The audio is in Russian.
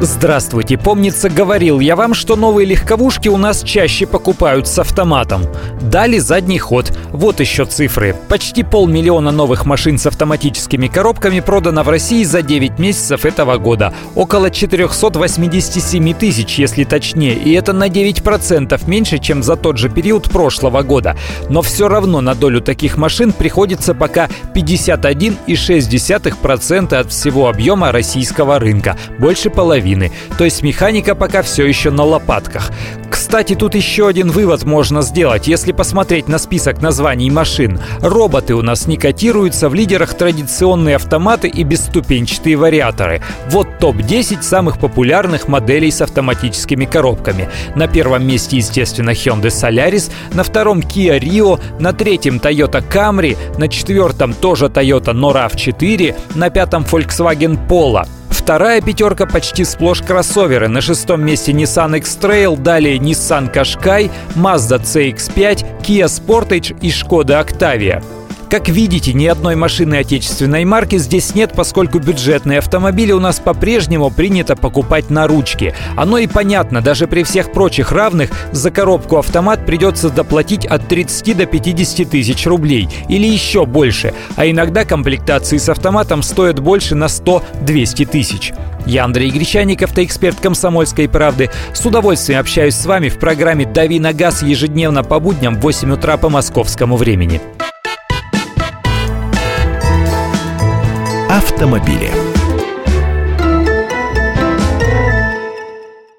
Здравствуйте, помнится, говорил я вам, что новые легковушки у нас чаще покупают с автоматом. Дали задний ход. Вот еще цифры. Почти полмиллиона новых машин с автоматическими коробками продано в России за 9 месяцев этого года. Около 487 тысяч, если точнее. И это на 9% меньше, чем за тот же период прошлого года. Но все равно на долю таких машин приходится пока 51,6% от всего объема российского рынка. Больше половины половины. То есть механика пока все еще на лопатках. Кстати, тут еще один вывод можно сделать, если посмотреть на список названий машин. Роботы у нас не котируются, в лидерах традиционные автоматы и бесступенчатые вариаторы. Вот топ-10 самых популярных моделей с автоматическими коробками. На первом месте, естественно, Hyundai Solaris, на втором Kia Rio, на третьем Toyota Camry, на четвертом тоже Toyota Nora 4 на пятом Volkswagen Polo. Вторая пятерка почти сплошь кроссоверы. На шестом месте Nissan X-Trail, далее Nissan Qashqai, Mazda CX-5, Kia Sportage и Skoda Octavia. Как видите, ни одной машины отечественной марки здесь нет, поскольку бюджетные автомобили у нас по-прежнему принято покупать на ручки. Оно и понятно, даже при всех прочих равных за коробку автомат придется доплатить от 30 до 50 тысяч рублей или еще больше, а иногда комплектации с автоматом стоят больше на 100-200 тысяч. Я Андрей Гречаник, автоэксперт «Комсомольской правды». С удовольствием общаюсь с вами в программе «Дави на газ» ежедневно по будням в 8 утра по московскому времени. Автомобили.